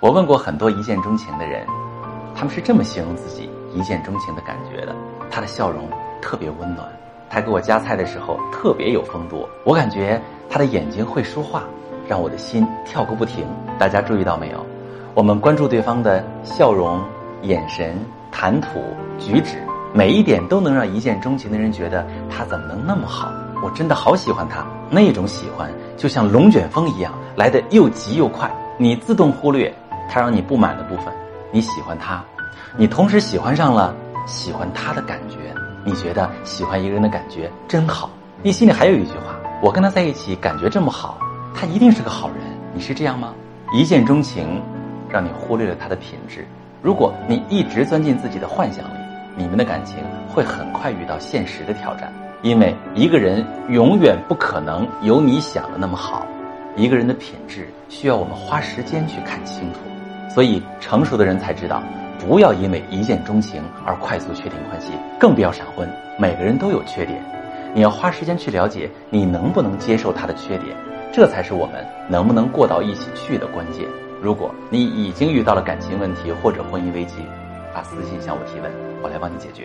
我问过很多一见钟情的人，他们是这么形容自己一见钟情的感觉的：他的笑容特别温暖，他给我夹菜的时候特别有风度，我感觉他的眼睛会说话，让我的心跳个不停。大家注意到没有？我们关注对方的笑容、眼神、谈吐、举止，每一点都能让一见钟情的人觉得他怎么能那么好？我真的好喜欢他。那种喜欢就像龙卷风一样，来的又急又快。你自动忽略他让你不满的部分，你喜欢他，你同时喜欢上了喜欢他的感觉。你觉得喜欢一个人的感觉真好，你心里还有一句话：我跟他在一起感觉这么好，他一定是个好人。你是这样吗？一见钟情。让你忽略了他的品质。如果你一直钻进自己的幻想里，你们的感情会很快遇到现实的挑战。因为一个人永远不可能有你想的那么好，一个人的品质需要我们花时间去看清楚。所以，成熟的人才知道，不要因为一见钟情而快速确定关系，更不要闪婚。每个人都有缺点，你要花时间去了解你能不能接受他的缺点，这才是我们能不能过到一起去的关键。如果你已经遇到了感情问题或者婚姻危机，发私信向我提问，我来帮你解决。